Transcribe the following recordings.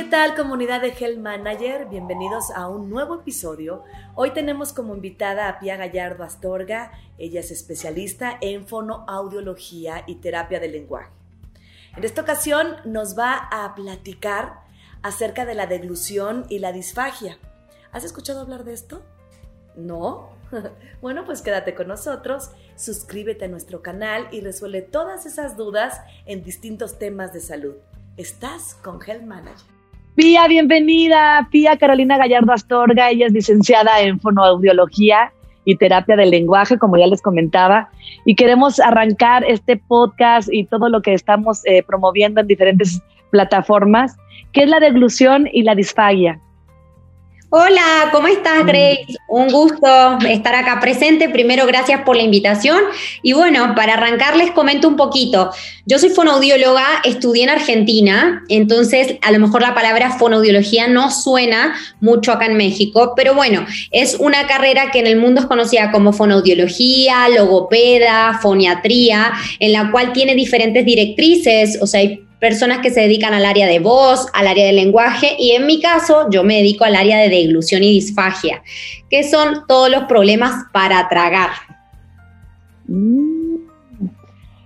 ¿Qué tal comunidad de Health Manager? Bienvenidos a un nuevo episodio. Hoy tenemos como invitada a Pia Gallardo Astorga. Ella es especialista en fonoaudiología y terapia del lenguaje. En esta ocasión nos va a platicar acerca de la deglución y la disfagia. ¿Has escuchado hablar de esto? ¿No? Bueno, pues quédate con nosotros, suscríbete a nuestro canal y resuelve todas esas dudas en distintos temas de salud. Estás con Health Manager. Pía, bienvenida. Pía Carolina Gallardo Astorga, ella es licenciada en fonoaudiología y terapia del lenguaje, como ya les comentaba, y queremos arrancar este podcast y todo lo que estamos eh, promoviendo en diferentes plataformas, que es la deglución y la disfagia. Hola, ¿cómo estás. Grace? Un gusto estar acá presente. Primero, gracias por la invitación. Y bueno, para arrancar les comento un poquito. Yo soy fonoaudióloga, estudié en Argentina, entonces a lo mejor la palabra fonoaudiología no suena mucho acá en México, pero bueno, es una carrera que en el mundo es conocida como fonoaudiología, logopeda, foniatría, en la cual tiene diferentes directrices, o sea, hay personas que se dedican al área de voz, al área de lenguaje y en mi caso yo me dedico al área de deglución y disfagia, que son todos los problemas para tragar. Mm.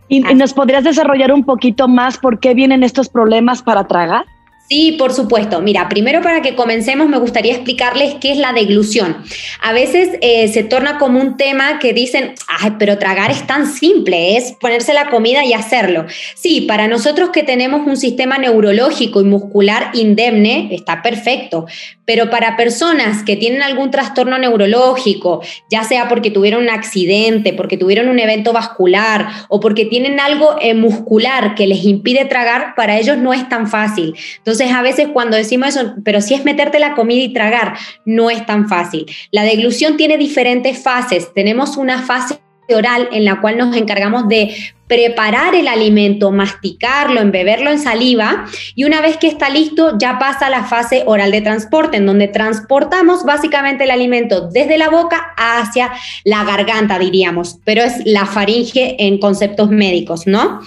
¿Y, nos podrías desarrollar un poquito más por qué vienen estos problemas para tragar? Sí, por supuesto. Mira, primero para que comencemos me gustaría explicarles qué es la deglución. A veces eh, se torna como un tema que dicen, pero tragar es tan simple, es ponerse la comida y hacerlo. Sí, para nosotros que tenemos un sistema neurológico y muscular indemne, está perfecto, pero para personas que tienen algún trastorno neurológico, ya sea porque tuvieron un accidente, porque tuvieron un evento vascular o porque tienen algo eh, muscular que les impide tragar, para ellos no es tan fácil. Entonces, a veces cuando decimos eso, pero si es meterte la comida y tragar, no es tan fácil. La deglución tiene diferentes fases. Tenemos una fase oral en la cual nos encargamos de preparar el alimento, masticarlo, embeberlo en saliva y una vez que está listo ya pasa a la fase oral de transporte en donde transportamos básicamente el alimento desde la boca hacia la garganta diríamos, pero es la faringe en conceptos médicos, ¿no?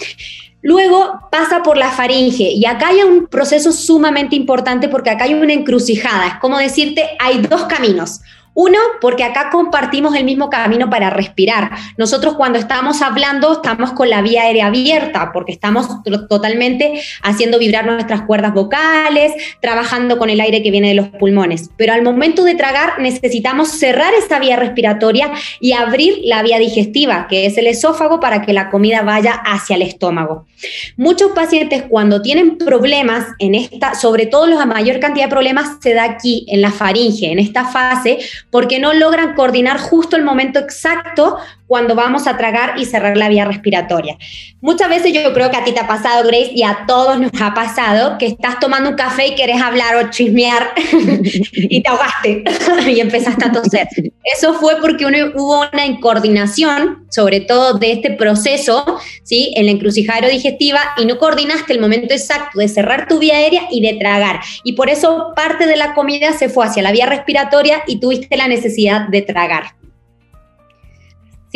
Luego pasa por la faringe y acá hay un proceso sumamente importante porque acá hay una encrucijada. Es como decirte, hay dos caminos. Uno, porque acá compartimos el mismo camino para respirar. Nosotros cuando estamos hablando estamos con la vía aérea abierta porque estamos totalmente haciendo vibrar nuestras cuerdas vocales, trabajando con el aire que viene de los pulmones. Pero al momento de tragar necesitamos cerrar esa vía respiratoria y abrir la vía digestiva, que es el esófago, para que la comida vaya hacia el estómago. Muchos pacientes cuando tienen problemas en esta, sobre todo la mayor cantidad de problemas se da aquí en la faringe, en esta fase, porque no logran coordinar justo el momento exacto cuando vamos a tragar y cerrar la vía respiratoria. Muchas veces yo creo que a ti te ha pasado, Grace, y a todos nos ha pasado que estás tomando un café y querés hablar o chismear y te ahogaste y empezaste a toser. Eso fue porque hubo una incoordinación, sobre todo de este proceso, ¿sí? En la encrucijada digestiva y no coordinaste el momento exacto de cerrar tu vía aérea y de tragar. Y por eso parte de la comida se fue hacia la vía respiratoria y tuviste la necesidad de tragar.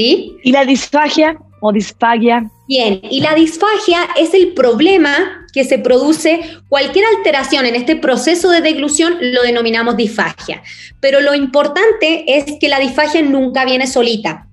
¿Sí? ¿Y la disfagia o disfagia? Bien, y la disfagia es el problema que se produce, cualquier alteración en este proceso de deglución lo denominamos disfagia. Pero lo importante es que la disfagia nunca viene solita.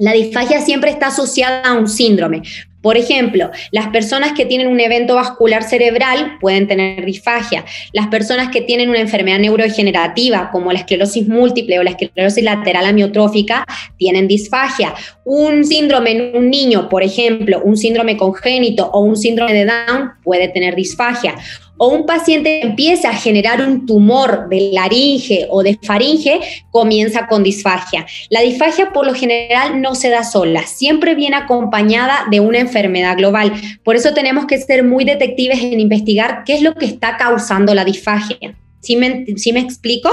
La disfagia siempre está asociada a un síndrome. Por ejemplo, las personas que tienen un evento vascular cerebral pueden tener disfagia. Las personas que tienen una enfermedad neurodegenerativa como la esclerosis múltiple o la esclerosis lateral amiotrófica tienen disfagia. Un síndrome en un niño, por ejemplo, un síndrome congénito o un síndrome de Down puede tener disfagia o un paciente empieza a generar un tumor de laringe o de faringe, comienza con disfagia. La disfagia por lo general no se da sola, siempre viene acompañada de una enfermedad global. Por eso tenemos que ser muy detectives en investigar qué es lo que está causando la disfagia. ¿Sí me, ¿sí me explico?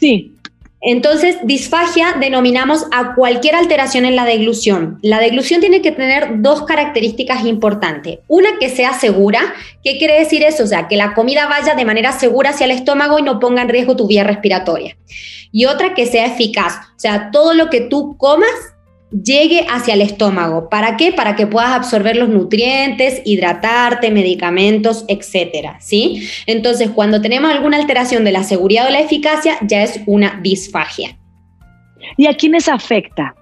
Sí, entonces, disfagia denominamos a cualquier alteración en la deglución. La deglución tiene que tener dos características importantes. Una, que sea segura. ¿Qué quiere decir eso? O sea, que la comida vaya de manera segura hacia el estómago y no ponga en riesgo tu vía respiratoria. Y otra, que sea eficaz. O sea, todo lo que tú comas llegue hacia el estómago. ¿Para qué? Para que puedas absorber los nutrientes, hidratarte, medicamentos, etcétera, ¿sí? Entonces, cuando tenemos alguna alteración de la seguridad o la eficacia, ya es una disfagia. ¿Y a quiénes afecta?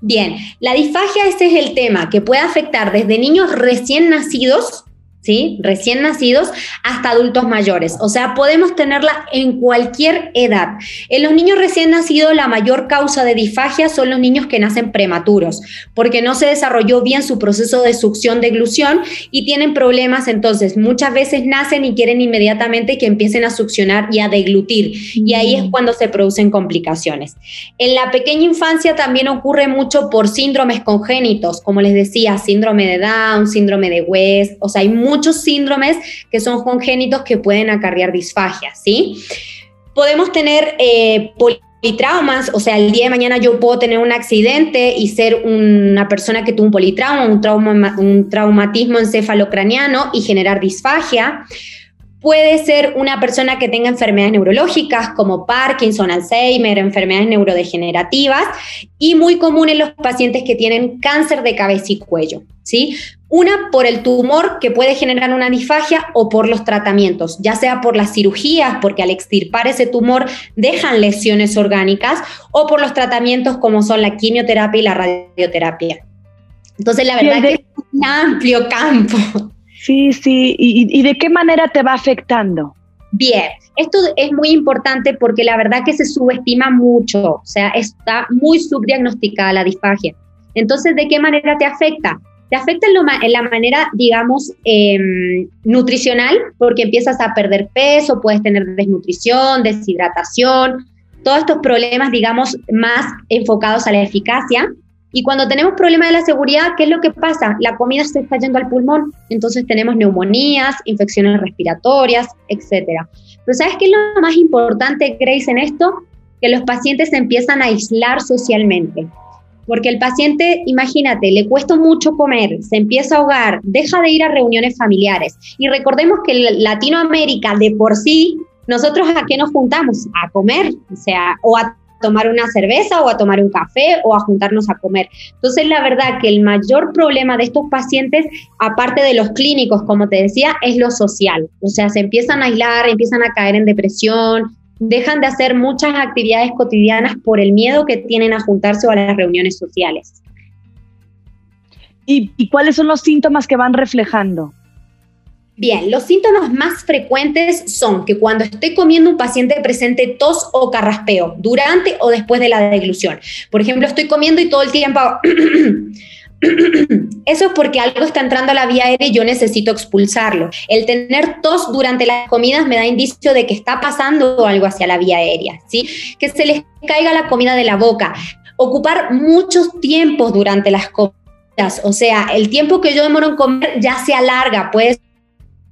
Bien, la disfagia, este es el tema, que puede afectar desde niños recién nacidos, ¿sí? Recién nacidos hasta adultos mayores. O sea, podemos tenerla en cualquier edad. En los niños recién nacidos, la mayor causa de disfagia son los niños que nacen prematuros, porque no se desarrolló bien su proceso de succión de glución y tienen problemas. Entonces, muchas veces nacen y quieren inmediatamente que empiecen a succionar y a deglutir. Y ahí es cuando se producen complicaciones. En la pequeña infancia también ocurre mucho por síndromes congénitos, como les decía, síndrome de Down, síndrome de West. O sea, hay muchos síndromes que son congénitos que pueden acarrear disfagia, ¿sí? Podemos tener eh, politraumas, o sea, el día de mañana yo puedo tener un accidente y ser una persona que tuvo un politrauma, un, trauma, un traumatismo encefalocraniano y generar disfagia. Puede ser una persona que tenga enfermedades neurológicas como Parkinson, Alzheimer, enfermedades neurodegenerativas y muy común en los pacientes que tienen cáncer de cabeza y cuello, ¿sí? Una por el tumor que puede generar una disfagia o por los tratamientos, ya sea por las cirugías, porque al extirpar ese tumor dejan lesiones orgánicas, o por los tratamientos como son la quimioterapia y la radioterapia. Entonces, la verdad que es un amplio campo. Sí, sí. ¿Y, de qué manera te va afectando? Bien, esto es muy importante porque la verdad que se subestima mucho, o sea, está muy subdiagnosticada la disfagia. Entonces, ¿de qué manera te afecta? Te afecta en, la manera, digamos, em, nutricional, porque empiezas a perder peso, puedes tener desnutrición, deshidratación, todos estos problemas, digamos, más enfocados a la eficacia. Y cuando tenemos problemas de la seguridad, ¿qué es lo que pasa? La comida se está yendo al pulmón, entonces tenemos neumonías, infecciones respiratorias, etc. Pero ¿sabes qué es lo más importante, Grace, en esto? Que los pacientes se empiezan a aislar socialmente. Porque el paciente, imagínate, le cuesta mucho comer, se empieza a ahogar, deja de ir a reuniones familiares. Y recordemos que Latinoamérica de por sí, nosotros a qué nos juntamos? A comer, o sea, o a tomar una cerveza o a tomar un café o a juntarnos a comer. Entonces, la verdad que el mayor problema de estos pacientes, aparte de los clínicos, como te decía, es lo social. O sea, se empiezan a aislar, empiezan a caer en depresión, dejan de hacer muchas actividades cotidianas por el miedo que tienen a juntarse o a las reuniones sociales. ¿Y, y cuáles son los síntomas que van reflejando? Bien, los síntomas más frecuentes son que cuando estoy comiendo un paciente presente tos o carraspeo durante o después de la deglución. Por ejemplo, estoy comiendo y todo el tiempo Eso es porque algo está entrando a la vía aérea y yo necesito expulsarlo. El tener tos durante las comidas me da indicio de que está pasando algo hacia la vía aérea, ¿sí? Que se les caiga la comida de la boca. Ocupar muchos tiempos durante las comidas, o sea, el tiempo que yo demoro en comer ya se alarga, puede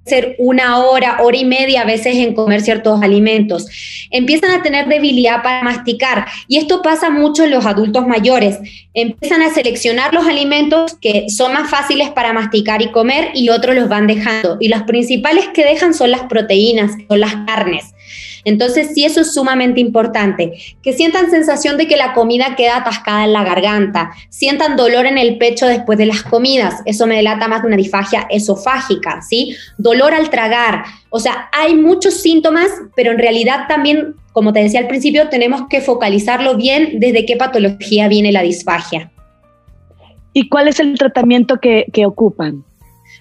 ser una hora, hora y media a veces en comer ciertos alimentos. Empiezan a tener debilidad para masticar y esto pasa mucho en los adultos mayores. Empiezan a seleccionar los alimentos que son más fáciles para masticar y comer y otros los van dejando. Y los principales que dejan son las proteínas, son las carnes. Entonces, sí, eso es sumamente importante. Que sientan sensación de que la comida queda atascada en la garganta, sientan dolor en el pecho después de las comidas. Eso me delata más de una disfagia esofágica, ¿sí? Dolor al tragar. O sea, hay muchos síntomas, pero en realidad también, como te decía al principio, tenemos que focalizarlo bien desde qué patología viene la disfagia. ¿Y cuál es el tratamiento que, que ocupan?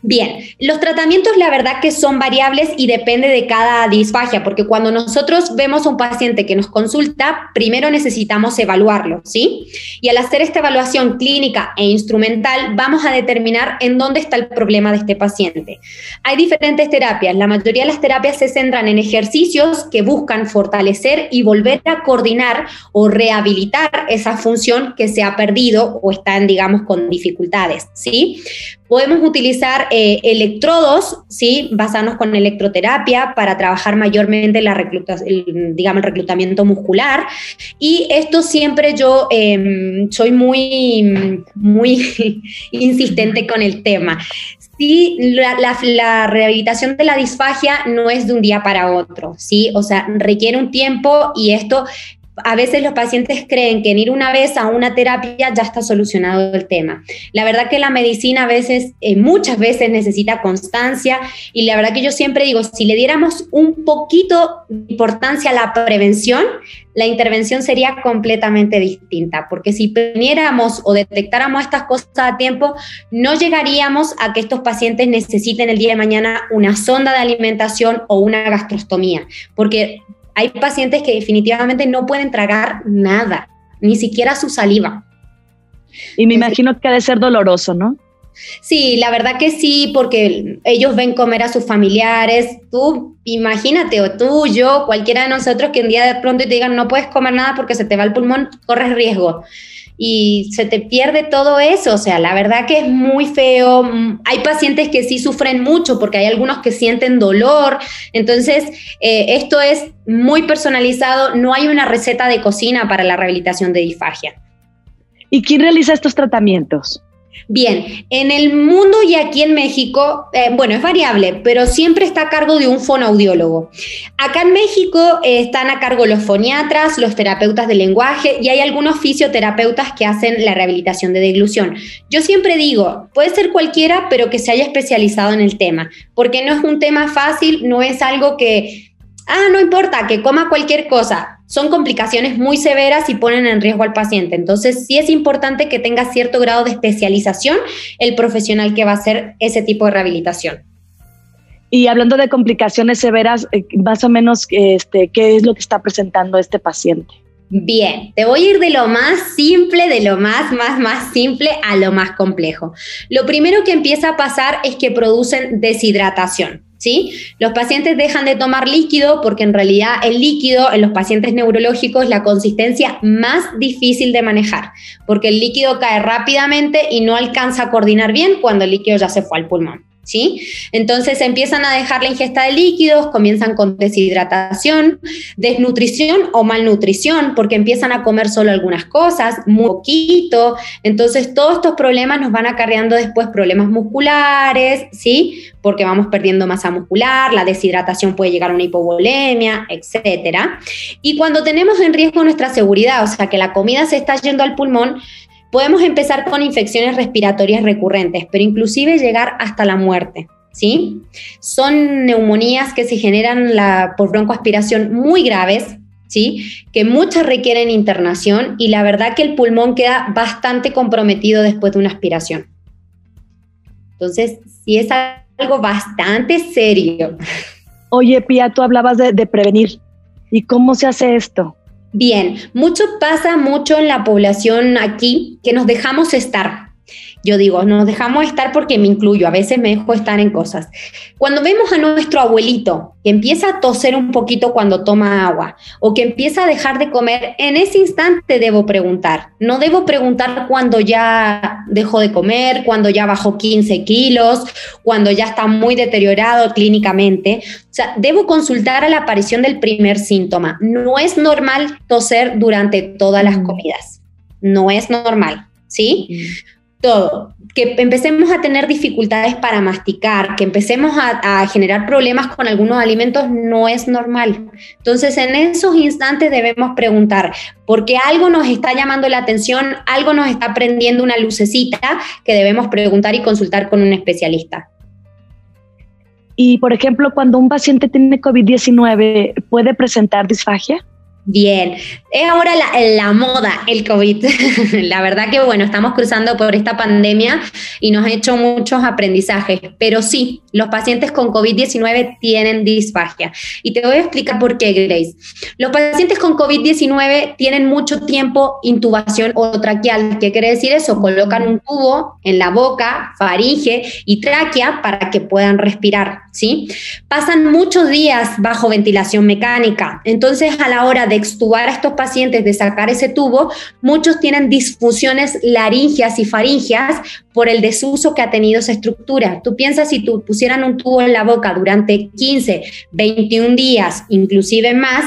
Bien, los tratamientos la verdad que son variables y depende de cada disfagia, porque cuando nosotros vemos a un paciente que nos consulta, primero necesitamos evaluarlo, ¿sí? Y al hacer esta evaluación clínica e instrumental, vamos a determinar en dónde está el problema de este paciente. Hay diferentes terapias, la mayoría de las terapias se centran en ejercicios que buscan fortalecer y volver a coordinar o rehabilitar esa función que se ha perdido o están, digamos, con dificultades, ¿sí? Podemos utilizar eh, electrodos, ¿sí? basarnos con electroterapia para trabajar mayormente el reclutamiento muscular. Y esto siempre yo em, soy muy, muy insistente con el tema. Sí, la, la, rehabilitación de la disfagia no es de un día para otro, ¿sí? O sea, requiere un tiempo y esto a veces los pacientes creen que en ir una vez a una terapia ya está solucionado el tema. La verdad que la medicina a veces, eh, muchas veces necesita constancia y la verdad que yo siempre digo, si le diéramos un poquito de importancia a la prevención, la intervención sería completamente distinta, porque si previniéramos o detectáramos estas cosas a tiempo, no llegaríamos a que estos pacientes necesiten el día de mañana una sonda de alimentación o una gastrostomía, porque hay pacientes que definitivamente no pueden tragar nada, ni siquiera su saliva. Y me imagino que ha de ser doloroso, ¿no? Sí, la verdad que sí, porque ellos ven comer a sus familiares. Tú, imagínate, o tú, yo, cualquiera de nosotros que un día de pronto te digan no puedes comer nada porque se te va el pulmón, corres riesgo. Y se te pierde todo eso, o sea, la verdad que es muy feo. Hay pacientes que sí sufren mucho porque hay algunos que sienten dolor. Entonces, eh, esto es muy personalizado, no hay una receta de cocina para la rehabilitación de disfagia. ¿Y quién realiza estos tratamientos? Bien, en el mundo y aquí en México, eh, bueno, es variable, pero siempre está a cargo de un fonoaudiólogo. Acá en México eh, están a cargo los foniatras, los terapeutas de lenguaje y hay algunos fisioterapeutas que hacen la rehabilitación de deglución. Yo siempre digo, puede ser cualquiera, pero que se haya especializado en el tema, porque no es un tema fácil, no es algo que, ah, no importa, que coma cualquier cosa son complicaciones muy severas y ponen en riesgo al paciente. Entonces, sí es importante que tenga cierto grado de especialización el profesional que va a hacer ese tipo de rehabilitación. Y hablando de complicaciones severas, eh, más o menos, este, ¿qué es lo que está presentando este paciente? Bien, te voy a ir de lo más simple, de lo más, más, más simple a lo más complejo. Lo primero que empieza a pasar es que producen deshidratación. ¿Sí? Los pacientes dejan de tomar líquido porque en realidad el líquido en los pacientes neurológicos es la consistencia más difícil de manejar, porque el líquido cae rápidamente y no alcanza a coordinar bien cuando el líquido ya se fue al pulmón. ¿Sí? Entonces empiezan a dejar la ingesta de líquidos, comienzan con deshidratación, desnutrición o malnutrición, porque empiezan a comer solo algunas cosas, muy poquito. Entonces todos estos problemas nos van acarreando después problemas musculares, ¿sí? Porque vamos perdiendo masa muscular, la deshidratación puede llegar a una hipovolemia, etcétera. Y cuando tenemos en riesgo nuestra seguridad, o sea, que la comida se está yendo al pulmón, Podemos empezar con infecciones respiratorias recurrentes, pero inclusive llegar hasta la muerte. ¿sí? Son neumonías que se generan la, por broncoaspiración muy graves, ¿sí? que muchas requieren internación y la verdad que el pulmón queda bastante comprometido después de una aspiración. Entonces, sí es algo bastante serio. Oye, Pia, tú hablabas de prevenir. ¿Y cómo se hace esto? Bien, mucho pasa mucho en la población aquí que nos dejamos estar. Yo digo, nos dejamos estar porque me incluyo, a veces me dejo estar en cosas. Cuando vemos a nuestro abuelito que empieza a toser un poquito cuando toma agua o que empieza a dejar de comer, en ese instante debo preguntar. No debo preguntar cuando ya dejó de comer, cuando ya bajó 15 kilos, cuando ya está muy deteriorado clínicamente. O sea, debo consultar a la aparición del primer síntoma. No es normal toser durante todas las mm. comidas. No es normal, ¿sí? Mm todo, que empecemos a tener dificultades para masticar, que empecemos a, generar problemas con algunos alimentos, no es normal. Entonces, en esos instantes debemos preguntar, porque algo nos está llamando la atención, algo nos está prendiendo una lucecita que debemos preguntar y consultar con un especialista. Y, por ejemplo, cuando un paciente tiene COVID-19, ¿puede presentar disfagia? Bien, es ahora la, moda, el COVID. la verdad que bueno, estamos cruzando por esta pandemia y nos ha hecho muchos aprendizajes, pero sí, los pacientes con COVID-19 tienen disfagia. Y te voy a explicar por qué, Grace. Los pacientes con COVID-19 tienen mucho tiempo intubación o traqueal. ¿Qué quiere decir eso? Colocan un tubo en la boca, faringe y tráquea para que puedan respirar, ¿sí? Pasan muchos días bajo ventilación mecánica. Entonces, a la hora de extubar a estos pacientes, de sacar ese tubo, muchos tienen disfunciones laringias y faringias por el desuso que ha tenido esa estructura. Tú piensas si tú pusieran un tubo en la boca durante 15, 21 días, inclusive más,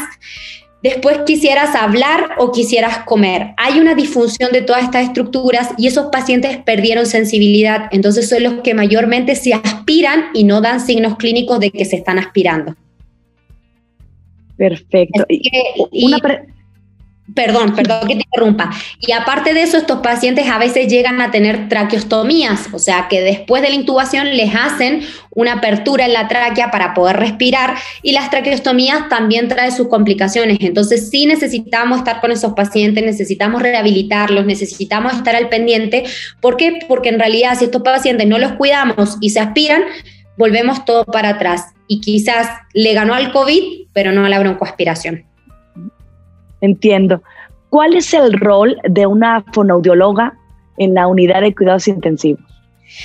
después quisieras hablar o quisieras comer. Hay una disfunción de todas estas estructuras y esos pacientes perdieron sensibilidad, entonces son los que mayormente se aspiran y no dan signos clínicos de que se están aspirando. Perfecto. Perdón, perdón que te interrumpa. Y aparte de eso, estos pacientes a veces llegan a tener traqueostomías, o sea que después de la intubación les hacen una apertura en la tráquea para poder respirar y las traqueostomías también traen sus complicaciones. Entonces sí necesitamos estar con esos pacientes, necesitamos rehabilitarlos, necesitamos estar al pendiente. ¿Por qué? Porque en realidad si estos pacientes no los cuidamos y se aspiran, volvemos todo para atrás y quizás le ganó al COVID, pero no a la broncoaspiración. Entiendo. ¿Cuál es el rol de una fonoaudióloga en la unidad de cuidados intensivos?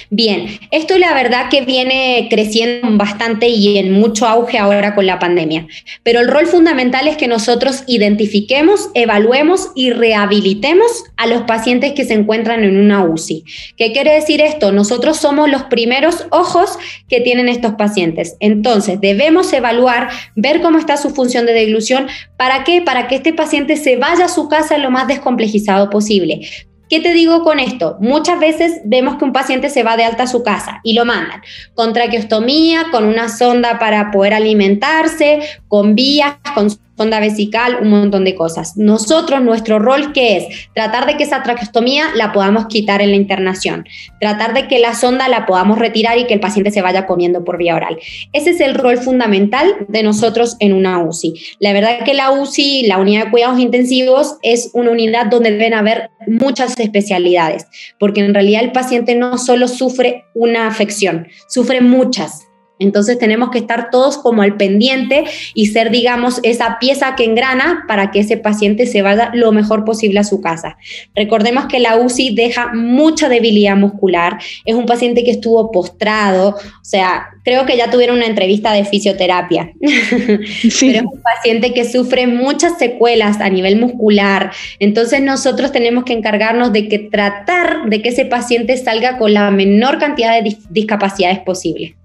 Bien, esto la verdad que viene creciendo bastante y en mucho auge ahora con la pandemia, pero el rol fundamental es que nosotros identifiquemos, evaluemos y rehabilitemos a los pacientes que se encuentran en una UCI. ¿Qué quiere decir esto? Nosotros somos los primeros ojos que tienen estos pacientes. Entonces, debemos evaluar, ver cómo está su función de deglución. ¿Para qué? Para que este paciente se vaya a su casa lo más descomplejizado posible ¿Qué te digo con esto? Muchas veces vemos que un paciente se va de alta a su casa y lo mandan con traqueostomía, con una sonda para poder alimentarse, con vías, con sonda vesical, un montón de cosas. Nosotros, nuestro rol que es tratar de que esa traqueostomía la podamos quitar en la internación, tratar de que la sonda la podamos retirar y que el paciente se vaya comiendo por vía oral. Ese es el rol fundamental de nosotros en una UCI. La verdad que la UCI, la unidad de cuidados intensivos, es una unidad donde deben haber muchas especialidades, porque en realidad el paciente no solo sufre una afección, sufre muchas. Entonces tenemos que estar todos como al pendiente y ser, digamos, esa pieza que engrana para que ese paciente se vaya lo mejor posible a su casa. Recordemos que la UCI deja mucha debilidad muscular, es un paciente que estuvo postrado, o sea, creo que ya tuvieron una entrevista de fisioterapia, pero es un paciente que sufre muchas secuelas a nivel muscular. Entonces nosotros tenemos que encargarnos de que tratar de que ese paciente salga con la menor cantidad de discapacidades posible.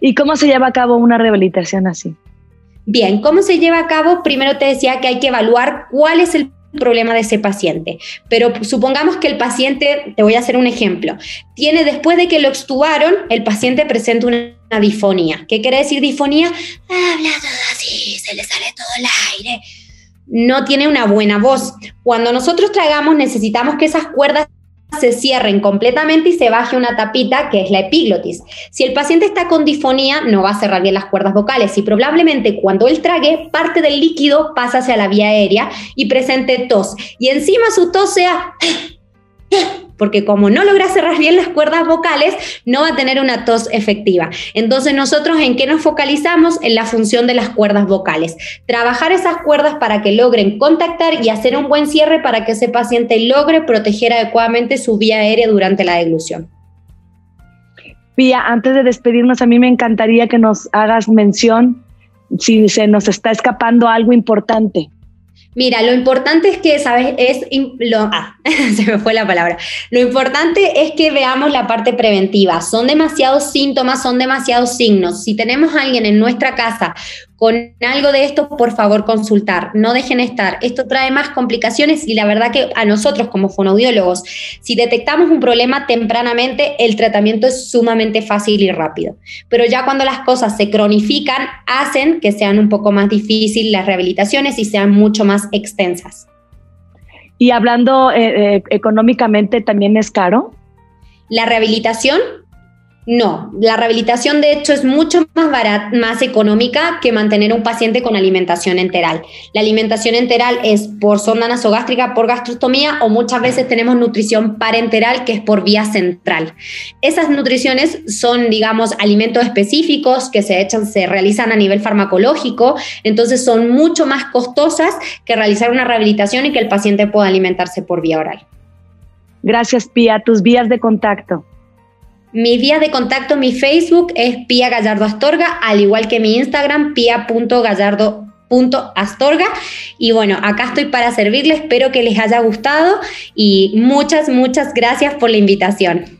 ¿Y cómo se lleva a cabo una rehabilitación así? Bien, ¿cómo se lleva a cabo? Primero te decía que hay que evaluar cuál es el problema de ese paciente. Pero supongamos que el paciente, te voy a hacer un ejemplo, tiene después de que lo extubaron, el paciente presenta una, difonía. ¿Qué quiere decir difonía? Habla todo así, se le sale todo el aire. No tiene una buena voz. Cuando nosotros tragamos necesitamos que esas cuerdas se cierren completamente y se baje una tapita que es la epiglotis. Si el paciente está con difonía, no va a cerrar bien las cuerdas vocales y probablemente cuando él trague, parte del líquido pasa hacia la vía aérea y presente tos. Y encima su tos sea porque como no logra cerrar bien las cuerdas vocales, no va a tener una tos efectiva. Entonces nosotros en qué nos focalizamos? En la función de las cuerdas vocales. Trabajar esas cuerdas para que logren contactar y hacer un buen cierre para que ese paciente logre proteger adecuadamente su vía aérea durante la deglución. Pía, antes de despedirnos, a mí me encantaría que nos hagas mención si se nos está escapando algo importante. Mira, lo importante es que, ¿sabes? Es lo, ah, se me fue la palabra. Lo importante es que veamos la parte preventiva. Son demasiados síntomas, son demasiados signos. Si tenemos a alguien en nuestra casa con algo de esto, por favor, consultar. No dejen estar. Esto trae más complicaciones y la verdad que a nosotros como fonoaudiólogos, si detectamos un problema tempranamente, el tratamiento es sumamente fácil y rápido. Pero ya cuando las cosas se cronifican, hacen que sean un poco más difíciles las rehabilitaciones y sean mucho más extensas. Y hablando eh, eh, económicamente, ¿también es caro? La rehabilitación no, la rehabilitación de hecho es mucho más barata, más económica que mantener un paciente con alimentación enteral. La alimentación enteral es por sonda nasogástrica, por gastrostomía o muchas veces tenemos nutrición parenteral que es por vía central. Esas nutriciones son, digamos, alimentos específicos que se echan, se realizan a nivel farmacológico, entonces son mucho más costosas que realizar una rehabilitación y que el paciente pueda alimentarse por vía oral. Gracias, Pía. Tus vías de contacto. Mi vía de contacto, mi Facebook es Pía Gallardo Astorga, al igual que mi Instagram, pia.gallardo.astorga. Y bueno, acá estoy para servirles, espero que les haya gustado y muchas, muchas gracias por la invitación.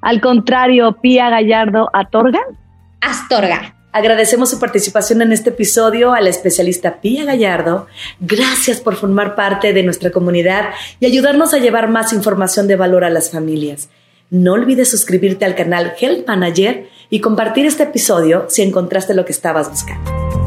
Al contrario, Pía Gallardo Astorga. Astorga. Agradecemos su participación en este episodio a la especialista Pía Gallardo. Gracias por formar parte de nuestra comunidad y ayudarnos a llevar más información de valor a las familias. No olvides suscribirte al canal Health Manager y compartir este episodio si encontraste lo que estabas buscando.